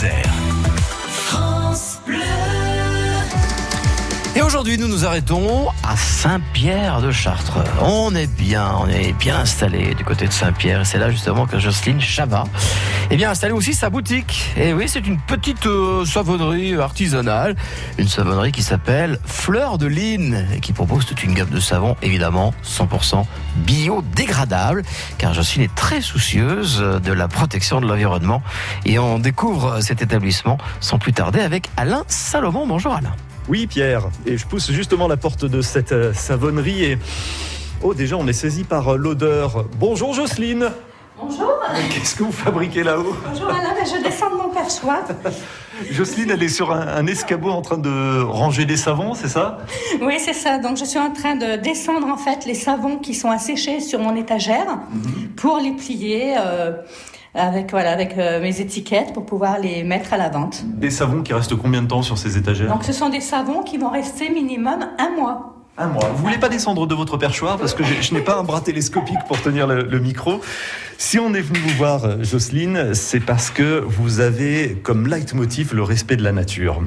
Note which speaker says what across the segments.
Speaker 1: Isère. Aujourd'hui, nous nous arrêtons à Saint-Pierre de Chartres. On est bien, on est bien installé du côté de Saint-Pierre. C'est là justement que Jocelyne Chabat est bien installée aussi sa boutique. Et oui, c'est une petite euh, savonnerie artisanale. Une savonnerie qui s'appelle Fleur de Lynn et qui propose toute une gamme de savons, évidemment 100% biodégradable. Car Jocelyne est très soucieuse de la protection de l'environnement. Et on découvre cet établissement sans plus tarder avec Alain Salomon. Bonjour Alain.
Speaker 2: Oui, Pierre. Et je pousse justement la porte de cette euh, savonnerie et. Oh, déjà, on est saisi par euh, l'odeur. Bonjour, Jocelyne.
Speaker 3: Bonjour.
Speaker 2: Qu'est-ce que vous fabriquez là-haut?
Speaker 3: Bonjour Alain, ben, je descends de mon perchoir.
Speaker 2: Jocelyne, elle est sur un, un escabeau en train de ranger des savons, c'est ça?
Speaker 3: Oui, c'est ça. Donc je suis en train de descendre en fait les savons qui sont asséchés sur mon étagère pour les plier euh, avec voilà avec euh, mes étiquettes pour pouvoir les mettre à la vente.
Speaker 2: Des savons qui restent combien de temps sur ces étagères?
Speaker 3: Donc ce sont des savons qui vont rester minimum un mois.
Speaker 2: Un mois. Vous voulez pas descendre de votre perchoir parce que je n'ai pas un bras télescopique pour tenir le, le micro? Si on est venu vous voir, euh, Jocelyne, c'est parce que vous avez comme leitmotiv le respect de la nature.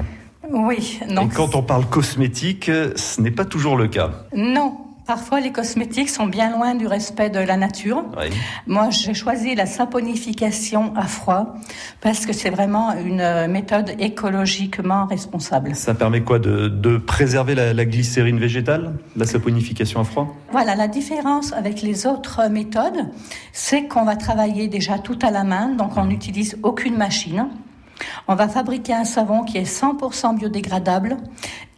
Speaker 3: Oui. Donc
Speaker 2: Et quand on parle cosmétique, ce n'est pas toujours le cas.
Speaker 3: non. Parfois, les cosmétiques sont bien loin du respect de la nature.
Speaker 2: Oui.
Speaker 3: Moi, j'ai choisi la saponification à froid parce que c'est vraiment une méthode écologiquement responsable.
Speaker 2: Ça permet quoi de, de préserver la, la glycérine végétale, la saponification à froid?
Speaker 3: Voilà, la différence avec les autres méthodes, c'est qu'on va travailler déjà tout à la main, donc on n'utilise aucune machine. On va fabriquer un savon qui est 100% biodégradable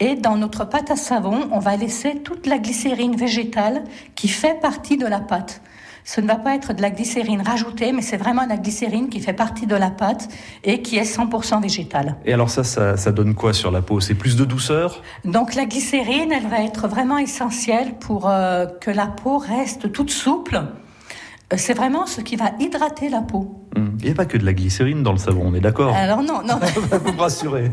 Speaker 3: et dans notre pâte à savon, on va laisser toute la glycérine végétale qui fait partie de la pâte. Ce ne va pas être de la glycérine rajoutée, mais c'est vraiment la glycérine qui fait partie de la pâte et qui est 100% végétale.
Speaker 2: Et alors ça, ça, ça donne quoi sur la peau? C'est plus de douceur?
Speaker 3: Donc la glycérine, elle va être vraiment essentielle pour euh, que la peau reste toute souple. Euh, C'est vraiment ce qui va hydrater la peau.
Speaker 2: Hum. Il n'y a pas que de la glycérine dans le savon, on est d'accord
Speaker 3: Alors non, non.
Speaker 2: Vous me rassurez.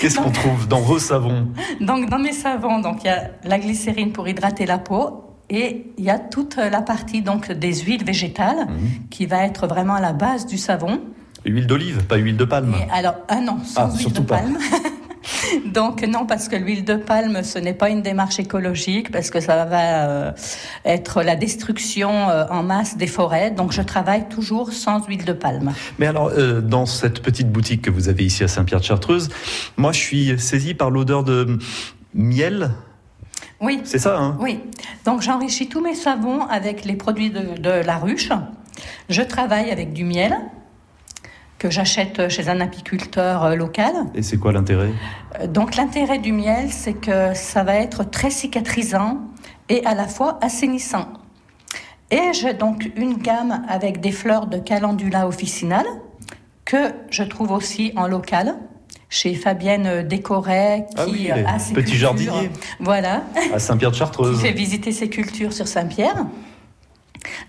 Speaker 2: Qu'est-ce qu'on trouve dans vos savons
Speaker 3: Donc dans mes savons, donc il y a la glycérine pour hydrater la peau et il y a toute la partie donc des huiles végétales qui va être vraiment à la base du savon.
Speaker 2: Huile d'olive, pas huile de palme.
Speaker 3: Et alors ah non, sans
Speaker 2: Ah,
Speaker 3: huile
Speaker 2: surtout
Speaker 3: de
Speaker 2: pas.
Speaker 3: palme. Donc non, parce que l'huile de palme, ce n'est pas une démarche écologique, parce que ça va euh, être la destruction euh, en masse des forêts. Donc je travaille toujours sans huile de palme.
Speaker 2: Mais alors, euh, dans cette petite boutique que vous avez ici à Saint-Pierre-de-Chartreuse, moi je suis saisi par l'odeur de miel.
Speaker 3: Oui,
Speaker 2: C'est ça, hein?
Speaker 3: Oui. Donc j'enrichis tous mes savons avec les produits de, de la ruche. Je travaille avec du miel que j'achète chez un apiculteur euh, local.
Speaker 2: Et c'est quoi l'intérêt?
Speaker 3: Euh, Donc l'intérêt du miel, c'est que ça va être très cicatrisant et à la fois assainissant. Et j'ai donc une gamme avec des fleurs de calendula officinale que je trouve aussi en local chez Fabienne Décoret qui
Speaker 2: Ah oui,
Speaker 3: euh, a ses
Speaker 2: petits
Speaker 3: cultures.
Speaker 2: jardiniers.
Speaker 3: Voilà,
Speaker 2: À
Speaker 3: qui
Speaker 2: Saint-Pierre-de-Chartreuse.
Speaker 3: fait visiter ses cultures sur Saint-Pierre.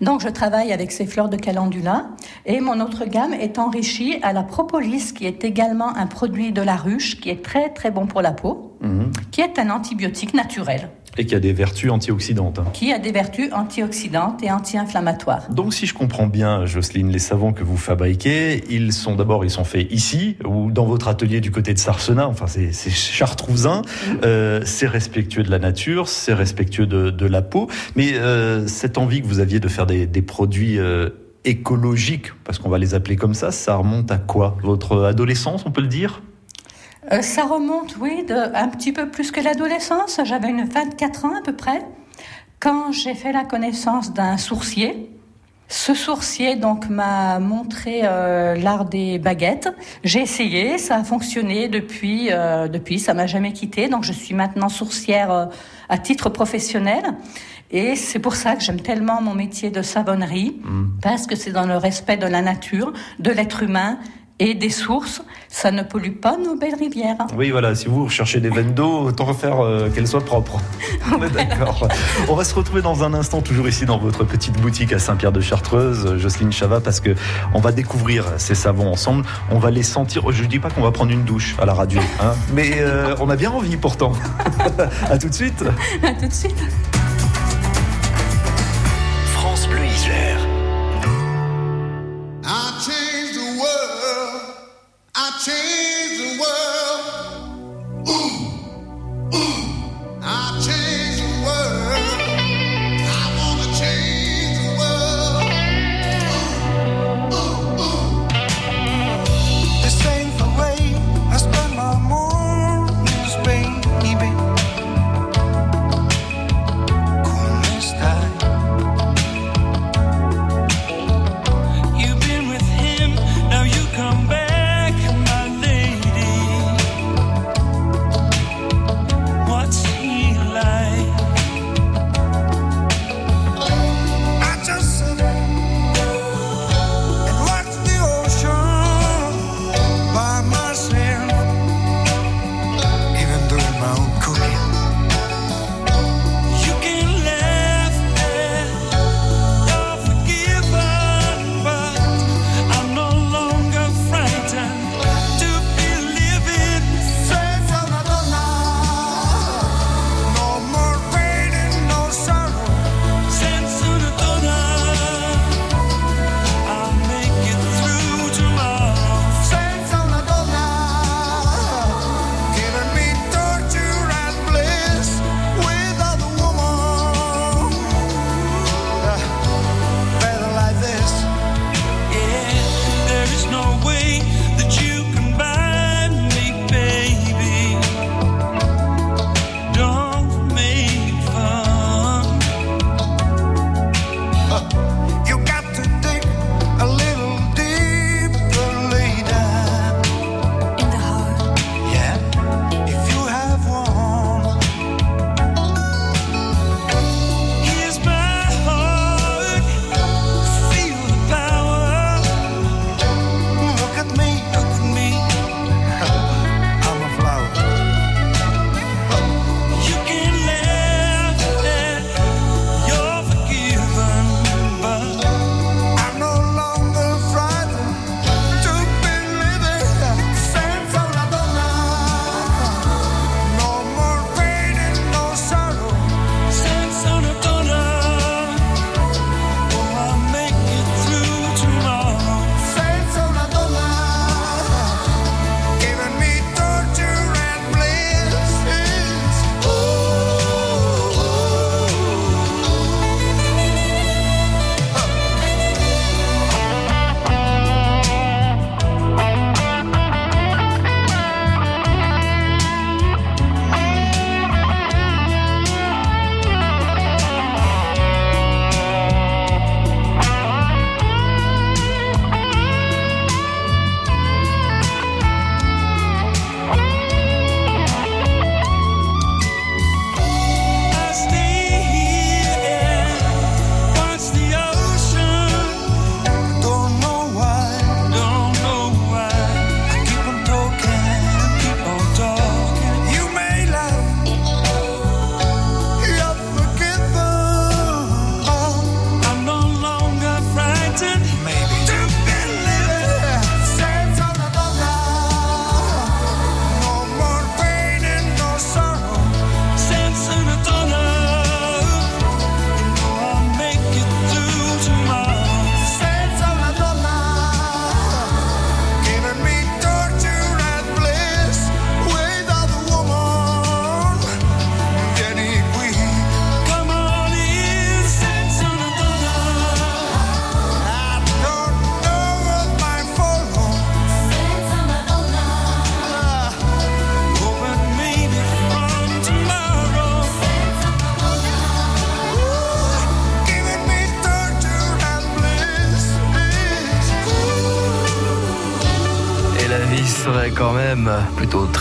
Speaker 3: Donc je travaille avec ces fleurs de calendula et mon autre gamme est enrichie à la propolis qui est également un produit de la ruche qui est très très bon pour la peau,
Speaker 2: Mhm.
Speaker 3: qui est un antibiotique naturel,
Speaker 2: Et qui a des vertus antioxydantes. hein.
Speaker 3: qui a des vertus antioxydantes et anti-inflammatoires?
Speaker 2: Donc, si je comprends bien, Jocelyne, les savons que vous fabriquez, ils sont d'abord, ils sont faits ici ou dans votre atelier du côté de Sarsenat. Enfin, c'est chartrousin. Euh, c'est respectueux de la nature, c'est respectueux de, de la peau. Mais euh, cette envie que vous aviez de faire des, des produits euh, écologiques, parce qu'on va les appeler comme ça, ça remonte à quoi? Votre adolescence, on peut le dire?
Speaker 3: Euh, ça remonte, oui, de, un petit peu plus que l'adolescence. J'avais une 24 ans à peu près quand j'ai fait la connaissance d'un sourcier. Ce sourcier donc m'a montré euh, l'art des baguettes. J'ai essayé, ça a fonctionné depuis. euh, depuis, ça m'a jamais quitté. Donc je suis maintenant sourcière euh, à titre professionnel. Et c'est pour ça que j'aime tellement mon métier de savonnerie, parce que c'est dans le respect de la nature, de l'être humain et des sources. Ça ne pollue pas nos belles rivières.
Speaker 2: Oui, voilà, si vous recherchez des veines d'eau, autant faire euh, qu'elles soient propres. On est d'accord. On va se retrouver dans un instant, toujours ici dans votre petite boutique à Saint-Pierre-de-Chartreuse, Jocelyne Chavat, parce que on va découvrir ces savons ensemble. On va les sentir. Je ne dis pas qu'on va prendre une douche à la radio, hein, mais euh, on a bien envie pourtant. à tout de suite.
Speaker 3: À tout de suite.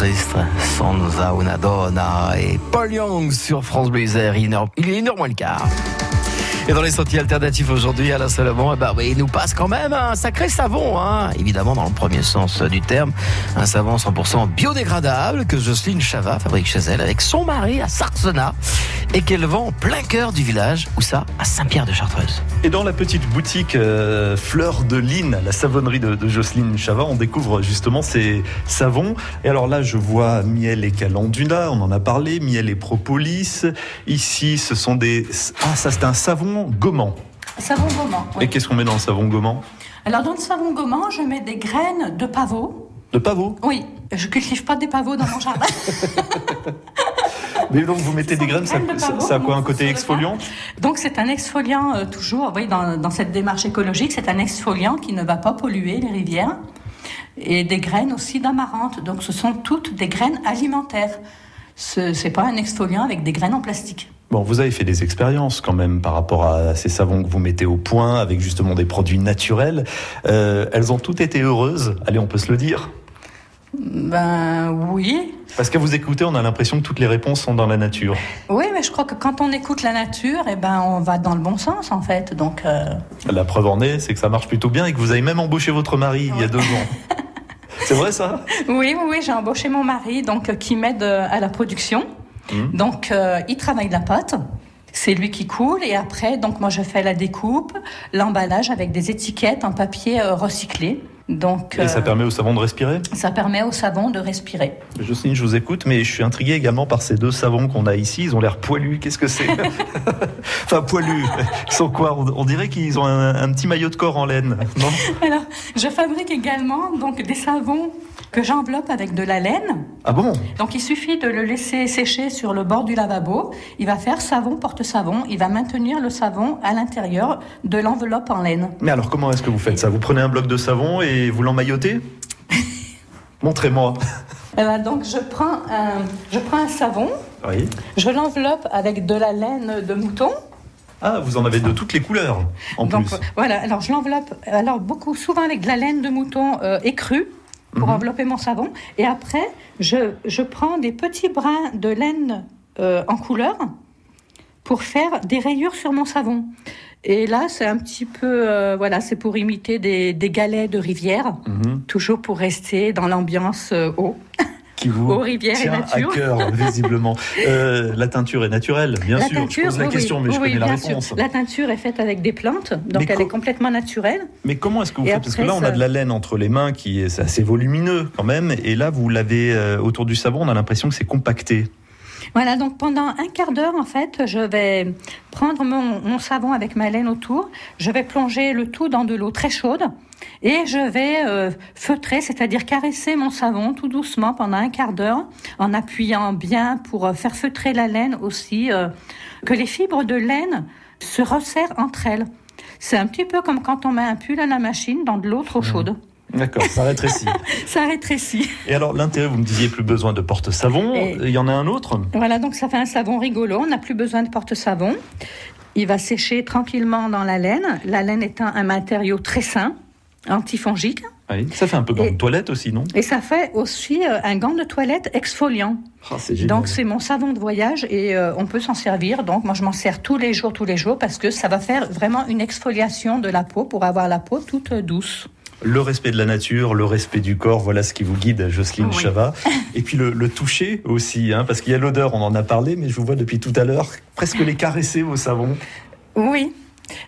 Speaker 1: Triste sans una donna et Paul Young sur France Bleu Il est heure moins le quart. Et dans les sentiers alternatifs aujourd'hui, Alain Salomon, eh ben, il nous passe quand même un sacré savon, hein. évidemment dans le premier sens du terme, un savon 100% biodégradable que Jocelyne Chava fabrique chez elle avec son mari à Sarsena et qu'elle vend en plein cœur du village, où ça, à Saint-Pierre de Chartreuse.
Speaker 2: Et dans la petite boutique euh, Fleur de Lynn, la savonnerie de, Jocelyne Chava, on découvre justement ces savons. Et alors là, je vois miel et calendula, on en a parlé, miel et propolis. Ici, ce sont des... Ah, ça c'est un savon gommant.
Speaker 3: Savon gommant.
Speaker 2: Et qu'est-ce qu'on met dans le savon gommant?
Speaker 3: Alors dans le savon gommant, je mets des graines de pavot
Speaker 2: De pavots
Speaker 3: Oui, je cultive pas des pavots dans mon jardin.
Speaker 2: Mais donc vous mettez des graines, ça,
Speaker 3: de pavot,
Speaker 2: a quoi un côté exfoliant?
Speaker 3: Donc c'est un exfoliant euh, toujours, oui, dans, dans cette démarche écologique, c'est un exfoliant qui ne va pas polluer les rivières et des graines aussi d'amarante. Donc ce sont toutes des graines alimentaires. Ce n'est pas un exfoliant avec des graines en plastique.
Speaker 2: Bon, vous avez fait des expériences quand même par rapport à ces savons que vous mettez au point avec justement des produits naturels. Euh, elles ont toutes été heureuses, allez, on peut se le dire.
Speaker 3: Ben oui.
Speaker 2: Parce qu'à vous écouter, on a l'impression que toutes les réponses sont dans la nature.
Speaker 3: Oui, mais je crois que quand on écoute la nature, eh ben, on va dans le bon sens en fait. Donc, euh,
Speaker 2: La preuve en est, c'est que ça marche plutôt bien et que vous avez même embauché votre mari il y a deux ans. C'est vrai ça?
Speaker 3: Oui, oui, oui, j'ai embauché mon mari donc, euh, qui m'aide euh, à la production.
Speaker 2: Mhm.
Speaker 3: Donc, euh, il travaille la pâte. C'est lui qui coule et après, donc moi je fais la découpe, l'emballage avec des étiquettes en papier recyclé. Donc,
Speaker 2: Et ça
Speaker 3: euh,
Speaker 2: permet au savon de respirer?
Speaker 3: ça permet au savon de respirer.
Speaker 2: Jocelyne, je vous écoute, mais je suis intrigué également par ces deux savons qu'on a ici. Ils ont l'air poilus. Qu'est-ce que c'est? Enfin, poilus. Ils sont quoi on, dirait qu'ils ont un, un petit maillot de corps en laine. Non
Speaker 3: Alors, je fabrique également donc des savons que j'enveloppe avec de la laine.
Speaker 2: Ah bon
Speaker 3: Donc il suffit de le laisser sécher sur le bord du lavabo. Il va faire savon porte-savon. Il va maintenir le savon à l'intérieur de l'enveloppe en laine.
Speaker 2: Mais alors, comment est-ce que vous faites ça? Vous prenez un bloc de savon et vous l'emmaillotez? Montrez-moi.
Speaker 3: Eh ben, donc je prends, un, je prends un savon,
Speaker 2: Oui.
Speaker 3: je l'enveloppe avec de la laine de mouton.
Speaker 2: Ah, vous en avez de toutes les couleurs, en
Speaker 3: donc
Speaker 2: plus.
Speaker 3: voilà, alors je l'enveloppe, alors beaucoup souvent avec de la laine de mouton euh, écrue pour
Speaker 2: Mhm.
Speaker 3: envelopper mon savon. Et après, je, je prends des petits brins de laine euh, en couleur pour faire des rayures sur mon savon. Et là, c'est un petit peu, euh, voilà, c'est pour imiter des, des galets de rivière,
Speaker 2: Mhm.
Speaker 3: toujours pour rester dans l'ambiance eau.
Speaker 2: Qui vous
Speaker 3: Aux rivières
Speaker 2: tient à cœur, visiblement. Euh, la teinture est naturelle, bien
Speaker 3: la
Speaker 2: sûr.
Speaker 3: teinture,
Speaker 2: je pose la
Speaker 3: oui,
Speaker 2: question,
Speaker 3: oui,
Speaker 2: mais je
Speaker 3: oui,
Speaker 2: connais la réponse.
Speaker 3: sûr. La teinture est faite avec des plantes, donc
Speaker 2: Mais
Speaker 3: elle est complètement naturelle.
Speaker 2: Mais comment est-ce que vous
Speaker 3: Et
Speaker 2: faites? Parce que là, on a de la laine entre les mains qui est assez volumineux quand même. Et là, vous l'avez euh, autour du savon, on a l'impression que c'est compacté.
Speaker 3: Voilà, donc pendant un quart d'heure, en fait, je vais prendre mon, mon savon avec ma laine autour, je vais plonger le tout dans de l'eau très chaude et je vais euh, feutrer, c'est-à-dire caresser mon savon tout doucement pendant un quart d'heure en appuyant bien pour euh, faire feutrer la laine aussi, euh, que les fibres de laine se resserrent entre elles. C'est un petit peu comme quand on met un pull à la machine dans de l'eau trop chaude.
Speaker 2: D'accord, ça rétrécit.
Speaker 3: Ça rétrécit.
Speaker 2: et alors, l'intérêt, vous me disiez plus besoin de porte-savon.
Speaker 3: Et-
Speaker 2: Il y en a un autre?
Speaker 3: Voilà, donc ça fait un savon rigolo. On n'a plus besoin de porte-savon. Il va sécher tranquillement dans la laine. La laine étant un matériau très sain, antifongique.
Speaker 2: Oui. Ça fait un peu gant
Speaker 3: Et-
Speaker 2: de toilette aussi, non?
Speaker 3: Et ça fait aussi euh, un gant de toilette exfoliant.
Speaker 2: Ah,
Speaker 3: Donc c'est mon savon de voyage et euh, on peut s'en servir. Donc moi je m'en sers tous les jours, tous les jours parce que ça va faire vraiment une exfoliation de la peau pour avoir la peau toute euh, douce.
Speaker 2: Le respect de la nature, le respect du corps, voilà ce qui vous guide, Jocelyne
Speaker 3: Oui.
Speaker 2: Chava. Et puis le, le toucher aussi, hein, parce qu'il y a l'odeur, on en a parlé, mais je vous vois depuis tout à l'heure presque les caresser, vos savons.
Speaker 3: Oui.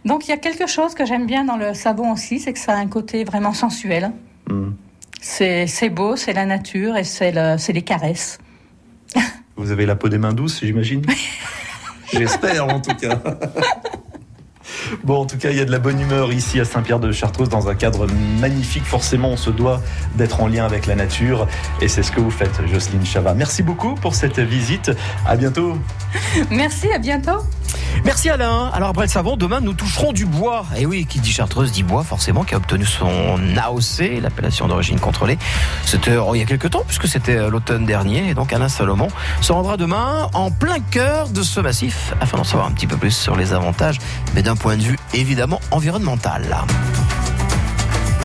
Speaker 3: Donc il y a quelque chose que j'aime bien dans le savon aussi, c'est que ça a un côté vraiment sensuel.
Speaker 2: Hmm.
Speaker 3: C'est beau, c'est la nature et c'est le- c'est les caresses.
Speaker 2: Vous avez la peau des mains douces, j'imagine J'espère en tout cas. Bon, en tout cas, il y a de la bonne humeur ici à Saint-Pierre de Chartreuse dans un cadre magnifique. Forcément, on se doit d'être en lien avec la nature et c'est ce que vous faites, Jocelyne Chava. Merci beaucoup pour cette visite. À bientôt.
Speaker 3: Merci, à bientôt.
Speaker 1: Merci Alain. Alors après le savon, demain nous toucherons du bois. Et oui, qui dit chartreuse dit bois forcément, qui a obtenu son AOC, l'appellation d'origine contrôlée. C'était oh, il y a quelques temps, puisque c'était euh, l'automne dernier. Et donc Alain Salomon se rendra demain en plein cœur de ce massif, afin d'en savoir un petit peu plus sur les avantages, mais point de vue évidemment environnemental.